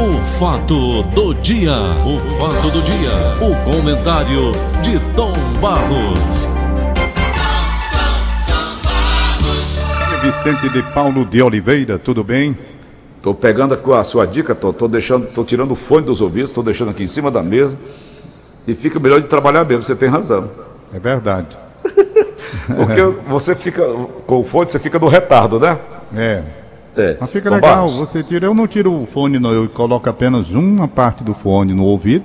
O fato do dia, o fato do dia, o comentário de Tom Barros. Vicente de Paulo de Oliveira, tudo bem? Tô pegando a sua dica, tô, tô deixando, tô tirando o fone dos ouvidos, tô deixando aqui em cima da mesa. E fica melhor de trabalhar mesmo, você tem razão. É verdade. Porque você fica com o fone, você fica no retardo, né? É. É. Mas fica legal, Barros. você tira. Eu não tiro o fone, não, eu coloco apenas uma parte do fone no ouvido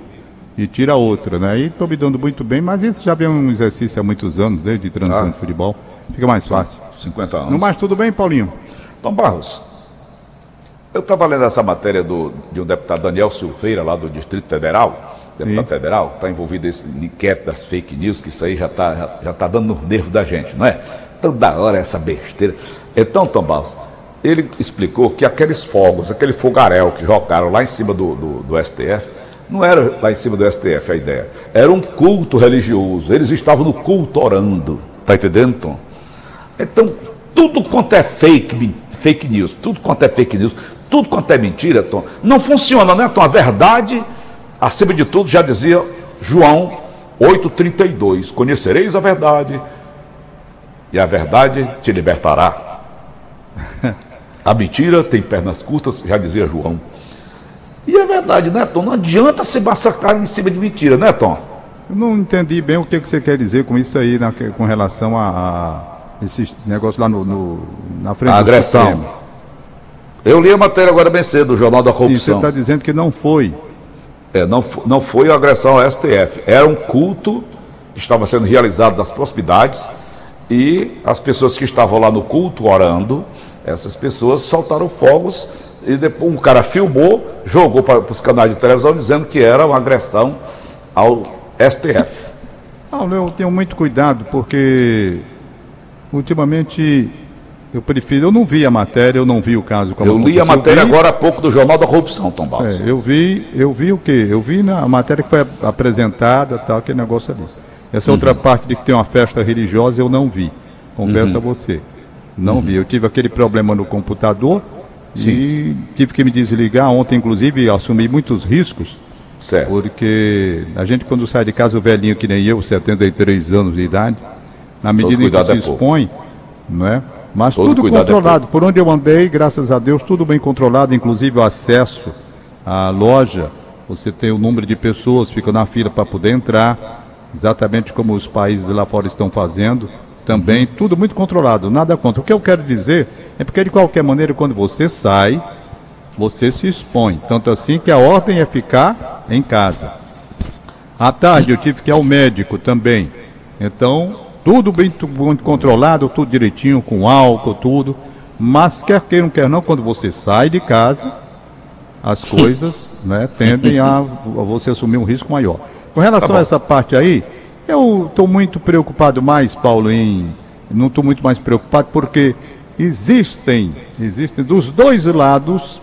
e tira a outra, né? Aí tô me dando muito bem, mas isso já vem um exercício há muitos anos, desde transmissão Ah. de futebol. Fica mais fácil. 50 anos. No mais, tudo bem, Paulinho? Tom Barros, eu estava lendo essa matéria do, de um deputado Daniel Silveira, lá do Distrito Federal, deputado Sim. federal, está envolvido nesse inquérito das fake news, que isso aí já está já, já tá dando no nervo da gente, não é? Toda hora essa besteira. Então, Tom Barros, ele explicou que aqueles fogos, aquele fogaréu que jogaram lá em cima do, do, do STF, não era lá em cima do STF a ideia, era um culto religioso, eles estavam no culto orando, tá entendendo, Tom? Então, tudo quanto é fake, fake news, tudo quanto é fake news, tudo quanto é mentira, Tom, não funciona, né, Tom? A verdade, acima de tudo, já dizia João 8,32: Conhecereis a verdade, e a verdade te libertará. A mentira tem pernas curtas, já dizia João. E é verdade, né, Tom? Não adianta se massacrar em cima de mentira, né, Tom? Eu não entendi bem o que, que você quer dizer com isso aí, na- com relação a, a esses negócios lá no, no- na frente A agressão. Eu li a matéria agora bem cedo, do Jornal da Sim, você Corrupção. está dizendo que não foi. É, não, não foi agressão ao STF, era um culto que estava sendo realizado nas proximidades e as pessoas que estavam lá no culto orando, essas pessoas soltaram fogos e depois um cara filmou, jogou para os canais de televisão dizendo que era uma agressão ao STF. Paulo, eu tenho muito cuidado porque ultimamente eu prefiro. Eu não vi a matéria, eu não vi o caso como Eu li a aconteceu. matéria vi- agora há pouco do Jornal da Corrupção, Tom Barros. É, eu vi, eu vi o quê? Eu vi na matéria que foi apresentada, tal, aquele negócio ali. Essa outra Uhum. parte de que tem uma festa religiosa eu não vi. Confesso Uhum. a você. Não vi. Eu tive aquele problema no computador e tive que me desligar ontem, inclusive, assumi muitos riscos. Certo. Porque a gente, quando sai de casa, o velhinho que nem eu, 73 anos de idade, na medida em que cuidado se é expõe, não é? Mas Todo tudo é controlado. Por onde eu andei, graças a Deus, tudo bem controlado, inclusive o acesso à loja. Você tem o número de pessoas, fica na fila para poder entrar, exatamente como os países lá fora estão fazendo. Também, tudo muito controlado, nada contra. O que eu quero dizer é porque, de qualquer maneira, quando você sai, você se expõe. Tanto assim que a ordem é ficar em casa. À tarde eu tive que ir ao médico também. Então, tudo bem muito controlado, tudo direitinho, com álcool, tudo. Mas quer queira, quer não, quando você sai de casa, as coisas né, tendem a, a você assumir um risco maior. Com relação bom. a essa parte aí, eu estou muito preocupado mais, Paulo, em. Não estou muito mais preocupado porque existem, existem dos dois lados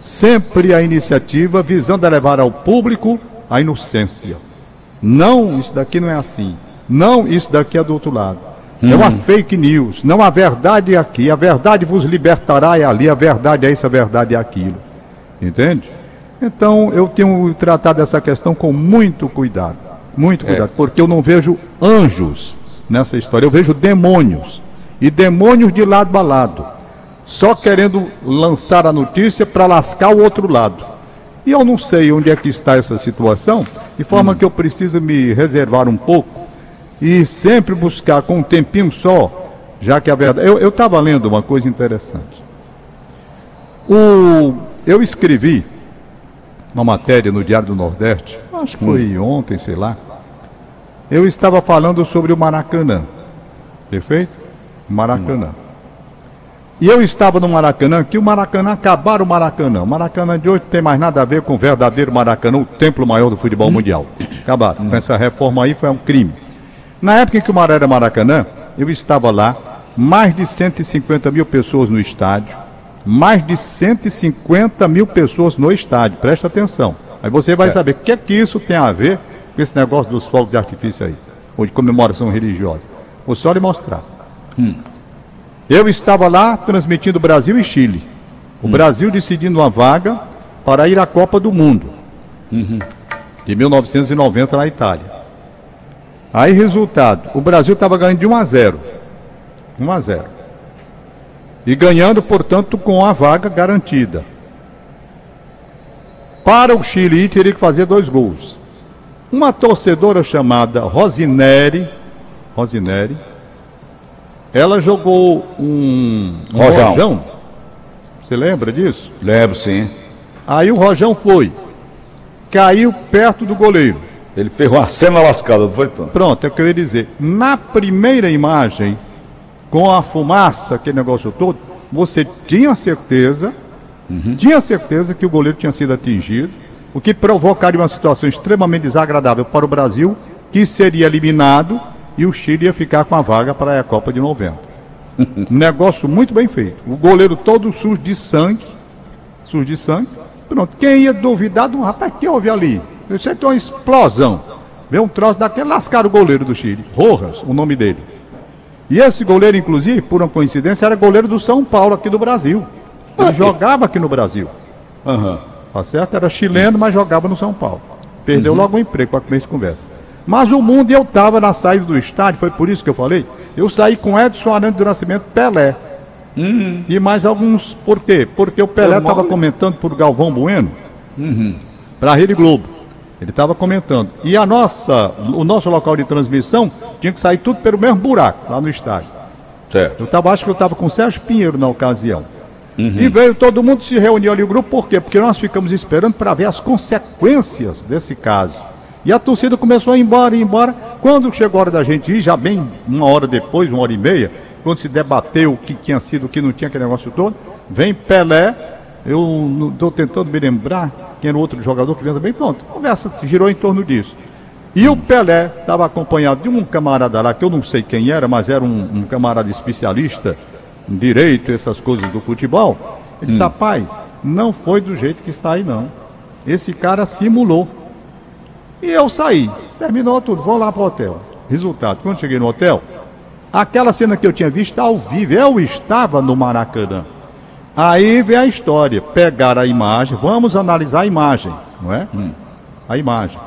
sempre a iniciativa visando a levar ao público a inocência. Não, isso daqui não é assim. Não, isso daqui é do outro lado. É uma fake news. Não a verdade é aqui. A verdade vos libertará é ali. A verdade é isso, a verdade é aquilo. Entende? Então eu tenho tratado essa questão com muito cuidado. Muito cuidado. Porque eu não vejo anjos nessa história. Eu vejo demônios. E demônios de lado a lado só querendo lançar a notícia para lascar o outro lado. E eu não sei onde é que está essa situação, de forma que eu preciso me reservar um pouco e sempre buscar com um tempinho só, já que a verdade. Eu estava lendo uma coisa interessante. O, eu escrevi uma matéria no Diário do Nordeste, acho que foi ontem, sei lá. Eu estava falando sobre o Maracanã. Perfeito? Maracanã. E eu estava no Maracanã, que o Maracanã acabaram o Maracanã. O Maracanã de hoje não tem mais nada a ver com o verdadeiro Maracanã, o templo maior do futebol mundial. Acabaram. Com essa reforma aí foi um crime. Na época em que o Maré era Maracanã, eu estava lá, mais de 150 mil pessoas no estádio, mais de 150 mil pessoas no estádio, presta atenção. Aí você vai saber o que é que isso tem a ver com esse negócio dos fogos de artifício aí, ou de comemoração religiosa. Vou só lhe mostrar. Eu estava lá transmitindo Brasil e Chile. O Brasil decidindo uma vaga para ir à Copa do Mundo. De 1990 na Itália. Aí, resultado: o Brasil estava ganhando de 1 a 0. 1 a 0. E ganhando, portanto, com a vaga garantida. Para o Chile, teria que fazer dois gols. Uma torcedora chamada Rosineri, Rosineri, ela jogou um, um Rojão. rojão. Você lembra disso? Lembro, sim. Aí o rojão foi. Caiu perto do goleiro. Ele fez uma cena lascada, não foi, Tom? Pronto, eu queria dizer. Na primeira imagem, com a fumaça, aquele negócio todo, você tinha certeza, tinha certeza que o goleiro tinha sido atingido, o que provocaria uma situação extremamente desagradável para o Brasil, que seria eliminado e o Chile ia ficar com a vaga para a Copa de 90. negócio muito bem feito. O goleiro todo sujo de sangue, sujo de sangue. Pronto, quem ia duvidar do rapaz que houve ali? Eu sei que uma explosão. Vê um troço daquele, lascaram o goleiro do Chile. Rojas, o nome dele. E esse goleiro, inclusive, por uma coincidência, era goleiro do São Paulo, aqui do Brasil. Ele jogava aqui no Brasil. Aham. Tá certo? Era chileno, mas jogava no São Paulo. Perdeu logo o emprego para começo de conversa. Mas o mundo, eu estava na saída do estádio, foi por isso que eu falei. Eu saí com Edson Arantes do Nascimento Pelé. E mais alguns. Por quê? Porque o Pelé estava comentando por Galvão Bueno para a Rede Globo. Ele estava comentando. E a nossa, o nosso local de transmissão tinha que sair tudo pelo mesmo buraco, lá no estádio. Certo. Eu tava, acho que eu estava com o Sérgio Pinheiro na ocasião. E veio todo mundo se reuniu ali o grupo, por quê? Porque nós ficamos esperando para ver as consequências desse caso. E a torcida começou a ir embora, ir embora. Quando chegou a hora da gente ir, já bem uma hora depois, uma hora e meia, quando se debateu o que tinha sido, o que não tinha, aquele negócio todo, vem Pelé, eu estou tentando me lembrar quem era o outro jogador que veio também, pronto, a conversa se girou em torno disso. E o Pelé estava acompanhado de um camarada lá, que eu não sei quem era, mas era um, um camarada especialista direito, essas coisas do futebol. Ele disse, rapaz, não foi do jeito que está aí não. Esse cara simulou. E eu saí. Terminou tudo, vou lá para o hotel. Resultado, quando cheguei no hotel, aquela cena que eu tinha visto ao vivo, eu estava no Maracanã. Aí vem a história, pegar a imagem, vamos analisar a imagem, não é? A imagem.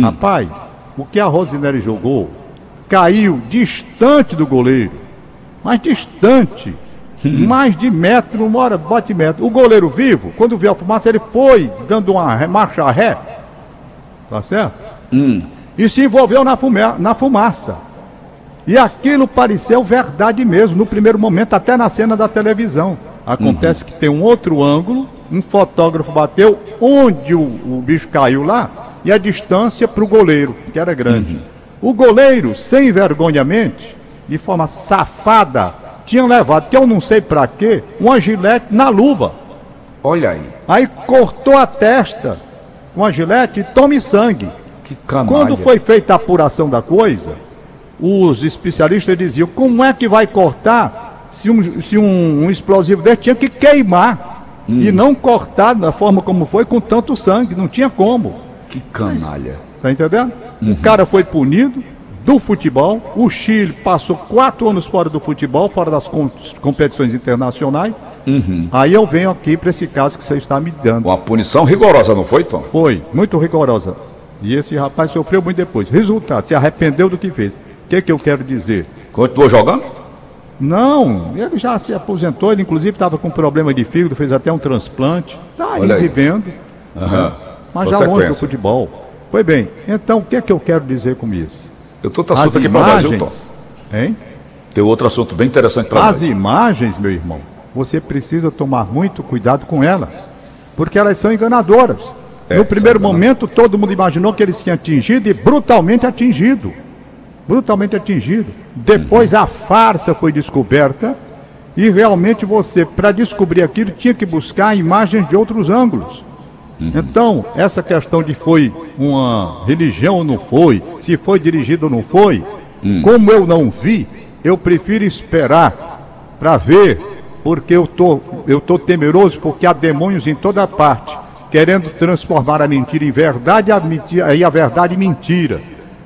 Rapaz, o que a Rosinelli jogou caiu distante do goleiro, mas distante, mais de metro, uma hora bote metro. O goleiro vivo, quando viu a fumaça, ele foi dando uma marcha ré, tá certo? E se envolveu na, fume- na fumaça. E aquilo pareceu verdade mesmo, no primeiro momento, até na cena da televisão. Acontece que tem um outro ângulo, um fotógrafo bateu onde o, o bicho caiu lá e a distância para o goleiro, que era grande. O goleiro, sem vergonhamente, de forma safada, tinha levado, que eu não sei para quê, uma gilete na luva. Olha aí. Aí cortou a testa com a gilete e tome sangue. Que canalha. Quando foi feita a apuração da coisa, os especialistas diziam: como é que vai cortar se um, se um, um explosivo desse tinha que queimar e não cortar da forma como foi com tanto sangue? Não tinha como. Que canalha. Tá entendendo? O cara foi punido do futebol. O Chile passou quatro anos fora do futebol, fora das com- competições internacionais. Aí eu venho aqui para esse caso que você está me dando. Uma punição rigorosa, não foi, Tom? Foi, muito rigorosa. E esse rapaz sofreu muito depois. Resultado, se arrependeu do que fez. O que, que eu quero dizer? Continuou jogando? Não, ele já se aposentou, ele inclusive estava com problema de fígado, fez até um transplante. Está aí aí. vivendo, Aham. mas já longe do futebol. Pois bem, então o que, que eu quero dizer com isso? Eu outro assunto aqui para Brasil, Tom. hein? Tem outro assunto bem interessante para As imagens, meu irmão, você precisa tomar muito cuidado com elas, porque elas são enganadoras. É, no primeiro momento, todo mundo imaginou que eles tinham atingido e brutalmente atingido. Brutalmente atingido. Depois a farsa foi descoberta e realmente você, para descobrir aquilo, tinha que buscar imagens de outros ângulos. Então, essa questão de foi uma religião ou não foi, se foi dirigido ou não foi, como eu não vi, eu prefiro esperar para ver, porque eu tô, eu tô temeroso, porque há demônios em toda parte, querendo transformar a mentira em verdade a mentira, e a verdade em mentira.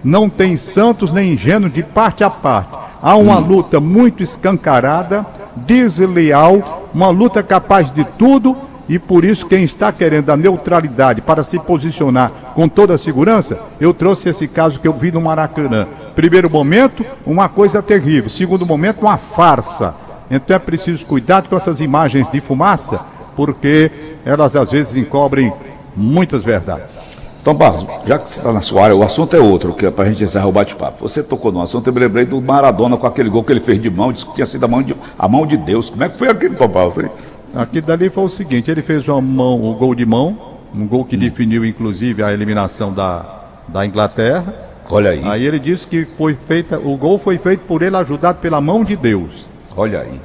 Não tem santos nem ingênuos de parte a parte. Há uma luta muito escancarada, desleal, uma luta capaz de tudo E por isso, quem está querendo a neutralidade para se posicionar com toda a segurança, eu trouxe esse caso que eu vi no Maracanã. Primeiro momento, uma coisa terrível. Segundo momento, uma farsa. Então é preciso cuidado com essas imagens de fumaça, porque elas às vezes encobrem muitas verdades. Então, Barros, já que você está na sua área, o assunto é outro, que é para a gente encerrar o bate-papo. Você tocou no assunto, eu me lembrei do Maradona com aquele gol que ele fez de mão, disse que tinha sido a mão de, a mão de Deus. Como é que foi aquele, Tom Barros? Hein? Aqui dali foi o seguinte, ele fez uma mão, o gol de mão, um gol que hum. definiu inclusive a eliminação da, da Inglaterra. Olha aí. Aí ele disse que foi feita, o gol foi feito por ele ajudado pela mão de Deus. Olha aí.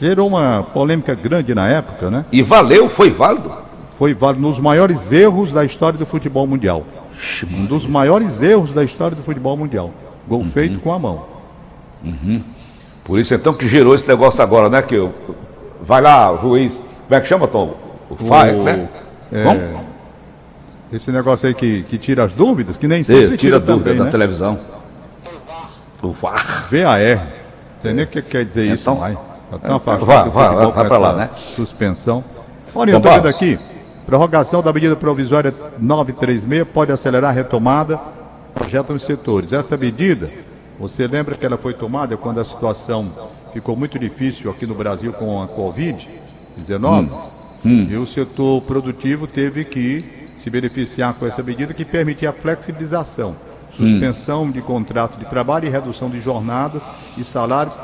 Gerou uma polêmica grande na época, né? E valeu, foi válido? foi válido nos maiores erros da história do futebol mundial. Um dos maiores erros da história do futebol mundial. Gol uhum. feito com a mão. Uhum. Por isso então que gerou esse negócio agora, né? Que eu, vai lá, o juiz. Como é que chama, Tom? O FAI, né? É, esse negócio aí que, que tira as dúvidas, que nem sempre tira, tira dúvida também, da né? televisão. O VAR. VAR. Você nem o que quer dizer então, isso, vai. Tá tão afastado vai, vai, vai, vai para lá, né? Suspensão. Olha, eu tô vendo aqui. Prorrogação da medida provisória 936 pode acelerar a retomada projeto nos setores. Essa medida, você lembra que ela foi tomada quando a situação ficou muito difícil aqui no Brasil com a Covid-19? Hum. Hum. E o setor produtivo teve que se beneficiar com essa medida que permitia a flexibilização, suspensão hum. de contrato de trabalho e redução de jornadas e salários.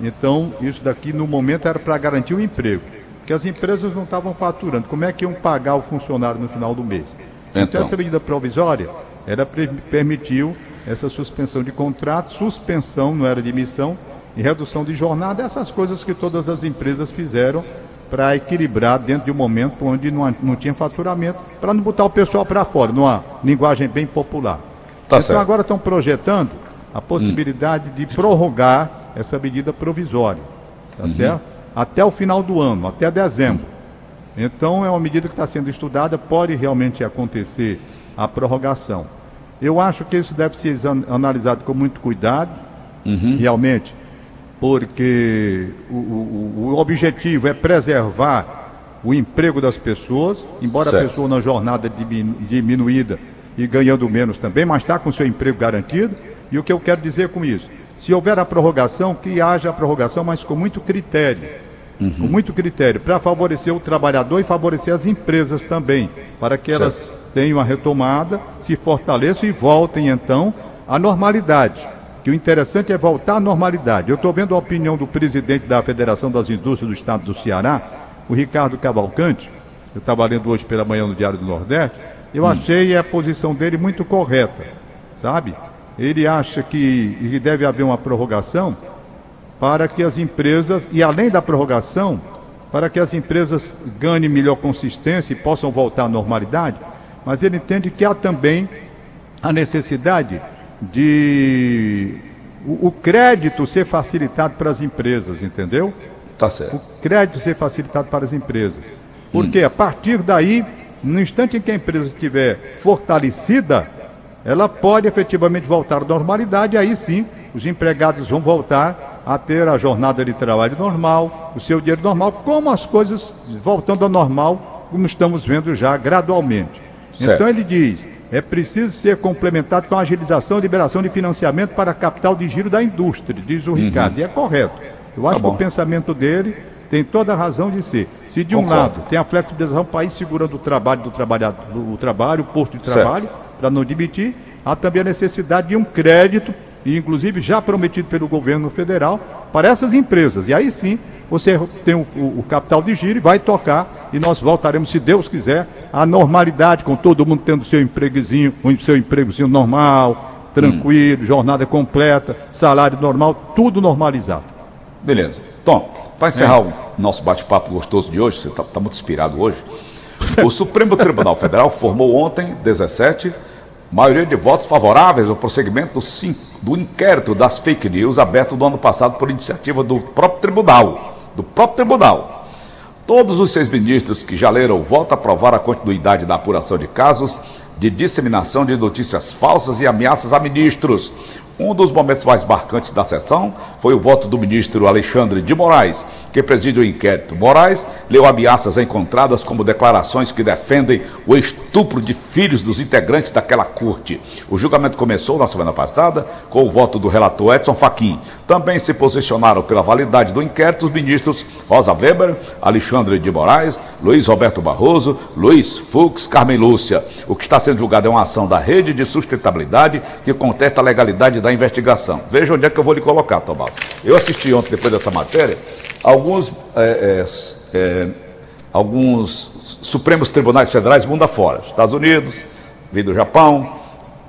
Então, isso daqui no momento era para garantir o emprego que as empresas não estavam faturando. Como é que iam pagar o funcionário no final do mês? Então, então essa medida provisória, ela permitiu essa suspensão de contrato, suspensão, não era de emissão, e redução de jornada, essas coisas que todas as empresas fizeram para equilibrar dentro de um momento onde não, não tinha faturamento, para não botar o pessoal para fora, numa linguagem bem popular. Tá então certo. agora estão projetando a possibilidade hum. de prorrogar essa medida provisória, tá uhum. certo? até o final do ano, até dezembro. Então é uma medida que está sendo estudada, pode realmente acontecer a prorrogação. Eu acho que isso deve ser analisado com muito cuidado, uhum. realmente, porque o, o, o, objetivo é preservar o emprego das pessoas, embora certo. a pessoa na jornada diminuída e ganhando menos também, mas está com seu emprego garantido. E o que eu quero dizer com isso? Se houver a prorrogação, que haja a prorrogação, mas com muito critério uhum. com muito critério, para favorecer o trabalhador e favorecer as empresas também, para que elas certo. tenham a retomada, se fortaleçam e voltem então à normalidade. Que o interessante é voltar à normalidade. Eu estou vendo a opinião do presidente da Federação das Indústrias do Estado do Ceará, o Ricardo Cavalcante, eu estava lendo hoje pela manhã no Diário do Nordeste, eu hum. achei a posição dele muito correta, sabe? Ele acha que deve haver uma prorrogação para que as empresas, e além da prorrogação, para que as empresas ganhem melhor consistência e possam voltar à normalidade, mas ele entende que há também a necessidade de o, o crédito ser facilitado para as empresas, entendeu? Tá certo. O crédito ser facilitado para as empresas. Porque hum. a partir daí, no instante em que a empresa estiver fortalecida, ela pode efetivamente voltar à normalidade, aí sim os empregados vão voltar a ter a jornada de trabalho normal, o seu dinheiro normal, como as coisas voltando ao normal, como estamos vendo já gradualmente. Certo. Então ele diz: é preciso ser complementado com a agilização e liberação de financiamento para capital de giro da indústria, diz o uhum. Ricardo, e é correto. Eu acho tá que o pensamento dele tem toda a razão de ser. Se de um Concordo. lado tem a flexibilização, o país segurando o trabalho do trabalhador, o trabalho, o posto de trabalho, para não demitir, há também a necessidade de um crédito, e inclusive já prometido pelo governo federal, para essas empresas. E aí sim, você tem o, o, capital de giro e vai tocar, e nós voltaremos, se Deus quiser, à normalidade, com todo mundo tendo seu empregozinho, o seu empregozinho normal, tranquilo, hum. jornada completa, salário normal, tudo normalizado. Beleza. Tom, para encerrar é. o nosso bate-papo gostoso de hoje, você está tá muito inspirado hoje. O Supremo Tribunal Federal formou ontem, 17, maioria de votos favoráveis ao prosseguimento do, inquérito das fake news aberto no ano passado por iniciativa do próprio tribunal. Do próprio tribunal. Todos os seis ministros que já leram o voto aprovaram a continuidade da apuração de casos de disseminação de notícias falsas e ameaças a ministros. Um dos momentos mais marcantes da sessão foi o voto do ministro Alexandre de Moraes, que preside o inquérito. Moraes leu ameaças encontradas como declarações que defendem o estupro de filhos dos integrantes daquela corte. O julgamento começou na semana passada com o voto do relator Edson Fachin. Também se posicionaram pela validade do inquérito os ministros Rosa Weber, Alexandre de Moraes, Luiz Roberto Barroso, Luiz Fux, Carmen Lúcia. O que está sendo julgado é uma ação da Rede de Sustentabilidade que contesta a legalidade da investigação. Veja onde é que eu vou lhe colocar, Tomás. Eu assisti ontem, depois dessa matéria, alguns, é, é, é, alguns Supremos Tribunais Federais mundo afora. Estados Unidos, vem do Japão,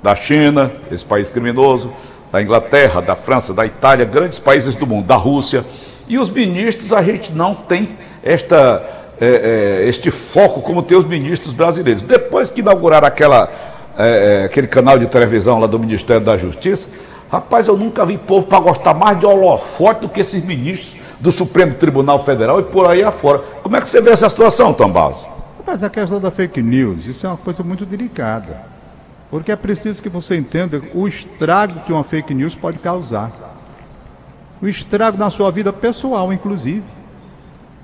da China, esse país criminoso, da Inglaterra, da França, da Itália, grandes países do mundo, da Rússia. E os ministros, a gente não tem esta, é, é, este foco como tem os ministros brasileiros. Depois que inauguraram aquela, é, é aquele canal de televisão lá do Ministério da Justiça, rapaz, eu nunca vi povo para gostar mais de holofote do que esses ministros do Supremo Tribunal Federal e por aí afora. Como é que você vê essa situação, Tambaz? Mas a questão da fake news, isso é uma coisa muito delicada. Porque é preciso que você entenda o estrago que uma fake news pode causar. O estrago na sua vida pessoal, inclusive.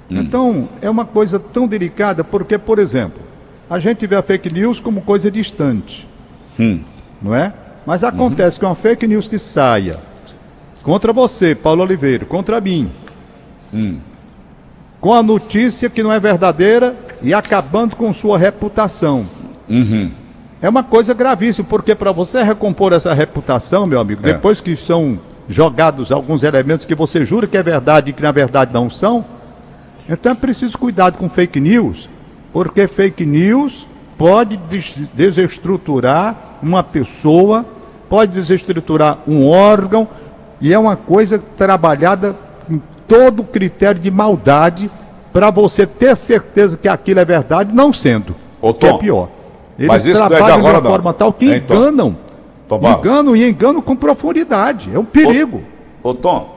Hum. Então, é uma coisa tão delicada, porque, por exemplo, a gente vê a fake news como coisa distante. Hum. Não é? Mas acontece uhum. que uma fake news que saia contra você, Paulo Oliveira, contra mim, hum. com a notícia que não é verdadeira e acabando com sua reputação. Uhum. É uma coisa gravíssima, porque para você recompor essa reputação, meu amigo, é. depois que são jogados alguns elementos que você jura que é verdade e que na verdade não são, então é preciso cuidado com fake news, porque fake news pode desestruturar uma pessoa, pode desestruturar um órgão, e é uma coisa trabalhada com todo o critério de maldade para você ter certeza que aquilo é verdade, não sendo. Ô, Tom, que é pior. Eles mas isso trabalham de, uma forma tal que é, então. enganam. enganam e enganam com profundidade. É um perigo. Ô, ô, Tom,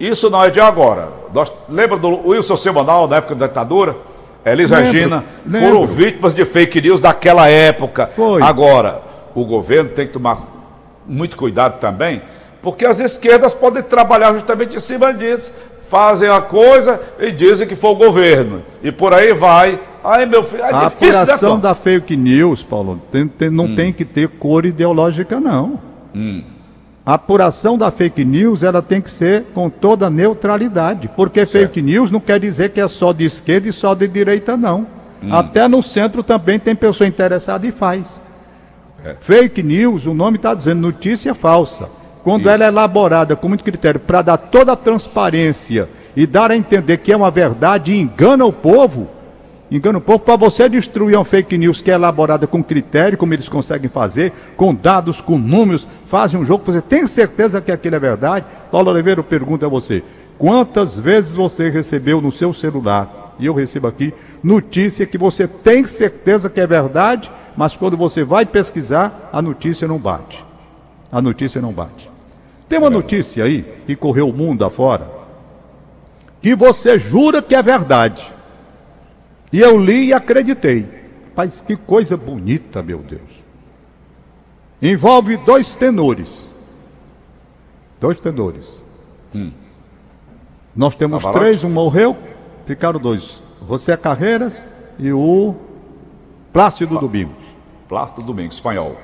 isso não é de agora. Nós, lembra do Wilson Semanal, na época da ditadura? Elis Regina lembro. foram vítimas de fake news daquela época. Foi. Agora, o governo tem que tomar muito cuidado também, porque as esquerdas podem trabalhar justamente em cima disso. Fazem a coisa e dizem que foi o governo. E por aí vai. Aí, meu filho, é a difícil, né, apuração né, da fake news, Paulo, tem, tem, não hum. tem que ter cor ideológica, não. Hum. A apuração da fake news ela tem que ser com toda neutralidade, porque certo. fake news não quer dizer que é só de esquerda e só de direita, não. Hum. Até no centro também tem pessoa interessada e faz. É. Fake news, o nome está dizendo notícia falsa. Quando Isso. ela é elaborada com muito critério para dar toda a transparência e dar a entender que é uma verdade e engana o povo, engana o povo para você destruir uma fake news que é elaborada com critério, como eles conseguem fazer, com dados, com números, fazem um jogo, você tem certeza que aquilo é verdade? Paulo Oliveira pergunta a você: quantas vezes você recebeu no seu celular, e eu recebo aqui, notícia que você tem certeza que é verdade, mas quando você vai pesquisar, a notícia não bate. A notícia não bate. Tem uma notícia aí que correu o mundo afora, que você jura que é verdade. E eu li e acreditei. Mas que coisa bonita, meu Deus. Envolve dois tenores. Dois tenores. Hum. Nós temos tá três, um morreu, ficaram dois. Você é Carreiras e o Plácido Plá Domingos. Plácido Domingos, espanhol.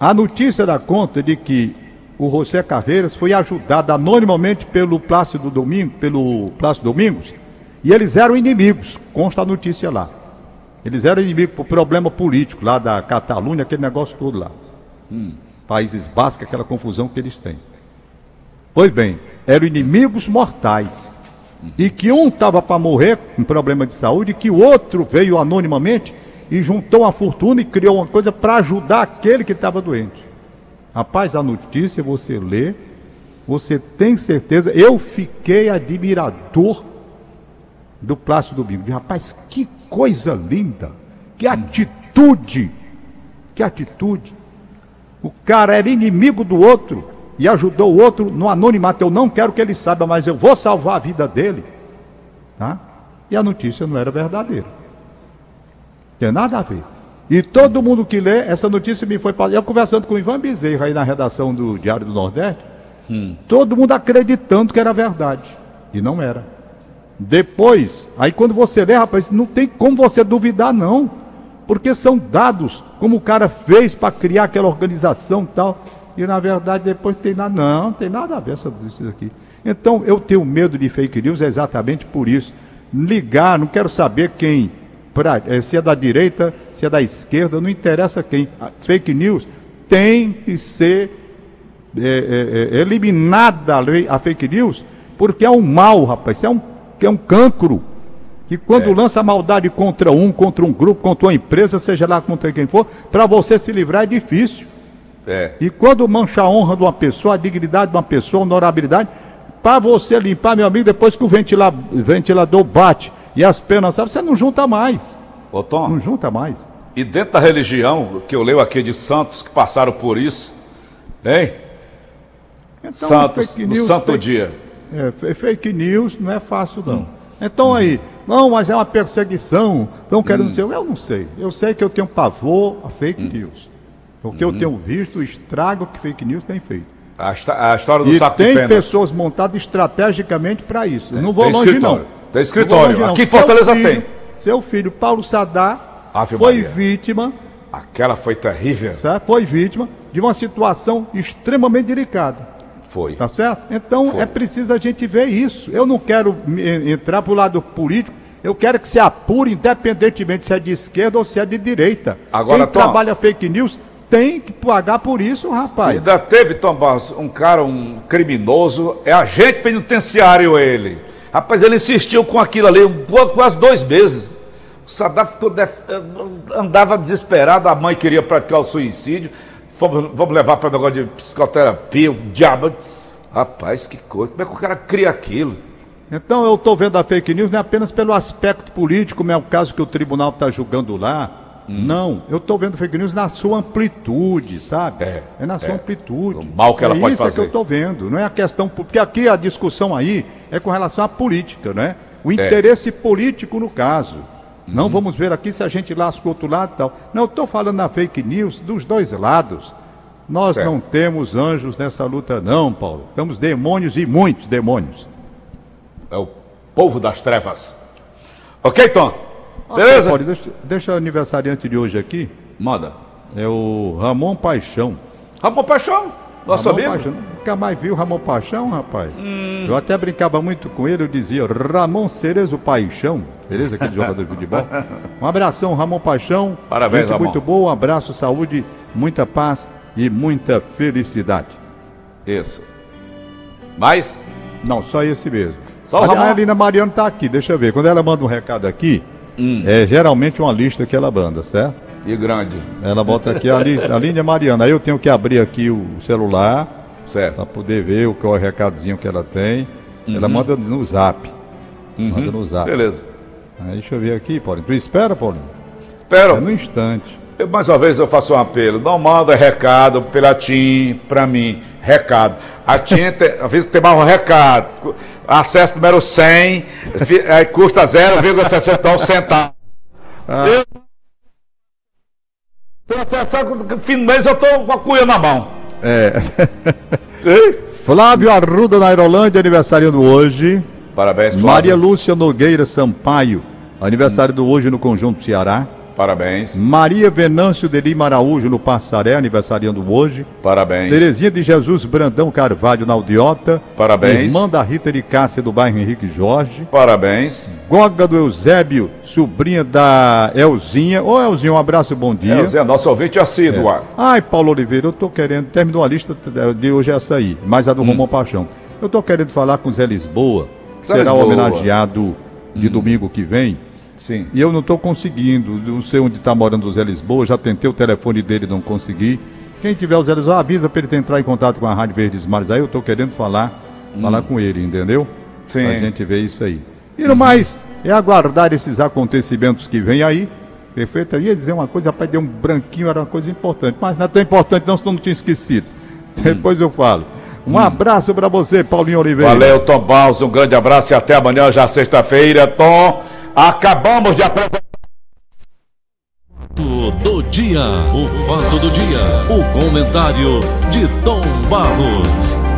A notícia dá conta de que o José Carreiras foi ajudado anonimamente pelo Plácido Domingos, pelo Plácido Domingos, e eles eram inimigos, consta a notícia lá. Eles eram inimigos por problema político lá da Catalunha, aquele negócio todo lá. Hum. Países Bascos, aquela confusão que eles têm. Pois bem, eram inimigos mortais. E que um estava para morrer com problema de saúde, e que o outro veio anonimamente e juntou uma fortuna e criou uma coisa para ajudar aquele que estava doente. Rapaz, a notícia você lê, você tem certeza. Eu fiquei admirador do Plácido Domingo. Rapaz, que coisa linda! Que atitude! Que atitude! O cara era inimigo do outro e ajudou o outro no anonimato. Eu não quero que ele saiba, mas eu vou salvar a vida dele. Tá? E a notícia não era verdadeira. Tem nada a ver. E todo mundo que lê, essa notícia me foi passada. Eu conversando com o Ivan Bezerra aí na redação do Diário do Nordeste, Hum. Todo mundo acreditando que era verdade. E não era. Depois, aí quando você lê, rapaz, não tem como você duvidar, não. Porque são dados, como o cara fez para criar aquela organização e tal. E na verdade depois tem nada. Não, não tem nada a ver isso aqui. Então eu tenho medo de fake news exatamente por isso. Ligar, não quero saber quem, pra, eh, se é da direita, se é da esquerda, não interessa quem. A fake news tem que ser é, é, eliminada a fake news, porque é um mal, rapaz, é um, é um cancro. Que quando é. lança maldade contra um, contra um grupo, contra uma empresa, seja lá contra quem for, para você se livrar é difícil. É. E quando mancha a honra de uma pessoa, a dignidade de uma pessoa, a honorabilidade, para você limpar, meu amigo, depois que o ventilador, ventilador bate e as penas, sabe, você não junta mais. Ô, Tom, não junta mais. E dentro da religião, que eu leio aqui de santos que passaram por isso, hein? Então, santos, no santo fake, dia. É, fake news não é fácil, não. Hum. Então aí, não, mas é uma perseguição, estão querendo hum. dizer, eu não sei. Eu sei que eu tenho pavor a fake hum. news. Porque eu hum. tenho visto o estrago que fake news tem feito. A, a história do e saco tem pessoas montadas estrategicamente para isso. Tem, não vou longe, escritório. não. Tem escritório. Longe. Aqui em Fortaleza filho, tem. Seu filho, Paulo Sadar, Ave foi Maria. vítima. Aquela foi terrível. Certo? Foi vítima de uma situação extremamente delicada. Foi. Tá certo? Então foi. é preciso a gente ver isso. Eu não quero entrar para o lado político. Eu quero que se apure, independentemente se é de esquerda ou se é de direita. Agora, Quem Tom, trabalha fake news tem que pagar por isso, rapaz. Ainda teve, Tom Barros, um cara, um criminoso, é agente penitenciário ele. Rapaz, ele insistiu com aquilo ali um, quase dois meses. O Saddam ficou def... andava desesperado, a mãe queria praticar o suicídio. Vamos, vamos levar para o negócio de psicoterapia, o diabo. Rapaz, que coisa. Como é que o cara cria aquilo? Então eu estou vendo a fake news não é apenas pelo aspecto político, como é o caso que o tribunal está julgando lá Hum. Não, eu estou vendo fake news na sua amplitude, sabe? É, é na sua é. amplitude. O mal que ela é pode isso fazer. é que eu estou vendo, não é a questão. Porque aqui a discussão aí é com relação à política, né? O é. interesse político no caso. Uhum. Não vamos ver aqui se a gente lasca o outro lado e tal. Não, eu estou falando na fake news dos dois lados. Nós certo. não temos anjos nessa luta, não, Paulo. Temos demônios e muitos demônios. É o povo das trevas. Ok, Tom? Beleza? Pode, deixa, deixa o aniversariante de hoje aqui. Manda. É o Ramon Paixão. Ramon Paixão? Nós sabemos. Nunca mais viu Ramon Paixão, rapaz. Hum. Eu até brincava muito com ele, eu dizia Ramon Cerezo Paixão. Beleza? Aquele jogador de futebol. Um abração, Ramon Paixão. Parabéns, Gente Ramon. muito boa, um abraço, saúde, muita paz e muita felicidade. Isso. Mais? Não, só esse mesmo. Só o Ramon? A Alina Mariano está aqui, deixa eu ver. Quando ela manda um recado aqui, Hum. É geralmente uma lista que ela manda, certo? E grande. Ela bota aqui a, lista, a linha Mariana. Aí eu tenho que abrir aqui o celular. Certo. Para poder ver o que é o recadozinho que ela tem. Uhum. Ela manda no zap. Uhum. Manda no zap. Beleza. Aí deixa eu ver aqui, Paulinho. Tu espera, Paulinho? Espero. É no instante. Eu, mais uma vez eu faço um apelo. Não manda recado pela TIM para mim. Recado. A TIM, tem, às vezes tem mais um recado. Acesso número 100, aí custa 0,61 centavos. Ah. Eu, no fim do mês eu estou com a cuia na mão. É. Flávio Arruda na Aerolândia, aniversariando hoje. Parabéns, Flávio. Maria Lúcia Nogueira Sampaio, aniversário do hoje no Conjunto Ceará. Parabéns. Maria Venâncio de Lima Araújo, no Passaré, aniversariando hoje. Parabéns. Terezinha de Jesus Brandão Carvalho, na Aldiota. Parabéns. Irmã da Rita de Cássia, do bairro Henrique Jorge. Parabéns. Goga do Eusébio, sobrinha da Elzinha. Ô, Elzinha, um abraço, bom dia. Elzinha, nosso ouvinte assídua. É. Ai, Paulo Oliveira, eu tô querendo, terminou a lista de hoje essa aí, mais a do hum. Romão Paixão. Eu tô querendo falar com Zé Lisboa, que Zé será Lisboa. homenageado de hum. domingo que vem Sim. E eu não estou conseguindo, não sei onde está morando o Zé Lisboa, já tentei o telefone dele não consegui. Quem tiver o Zé Lisboa, avisa para ele entrar em contato com a Rádio Verdes Mares. Aí eu estou querendo falar, hum. falar com ele, entendeu? Sim. Pra gente ver isso aí. E no mais, é aguardar esses acontecimentos que vêm aí. Perfeito? Eu ia dizer uma coisa, rapaz, deu um branquinho, era uma coisa importante. Mas não é tão importante não, senão não tinha esquecido. Hum. Depois eu falo. Um hum. abraço para você, Paulinho Oliveira. Valeu, Tom Baus, um grande abraço e até amanhã, já sexta-feira. Tom. Acabamos de apresentar. Do dia, o fato do dia, o comentário de Tom Barros.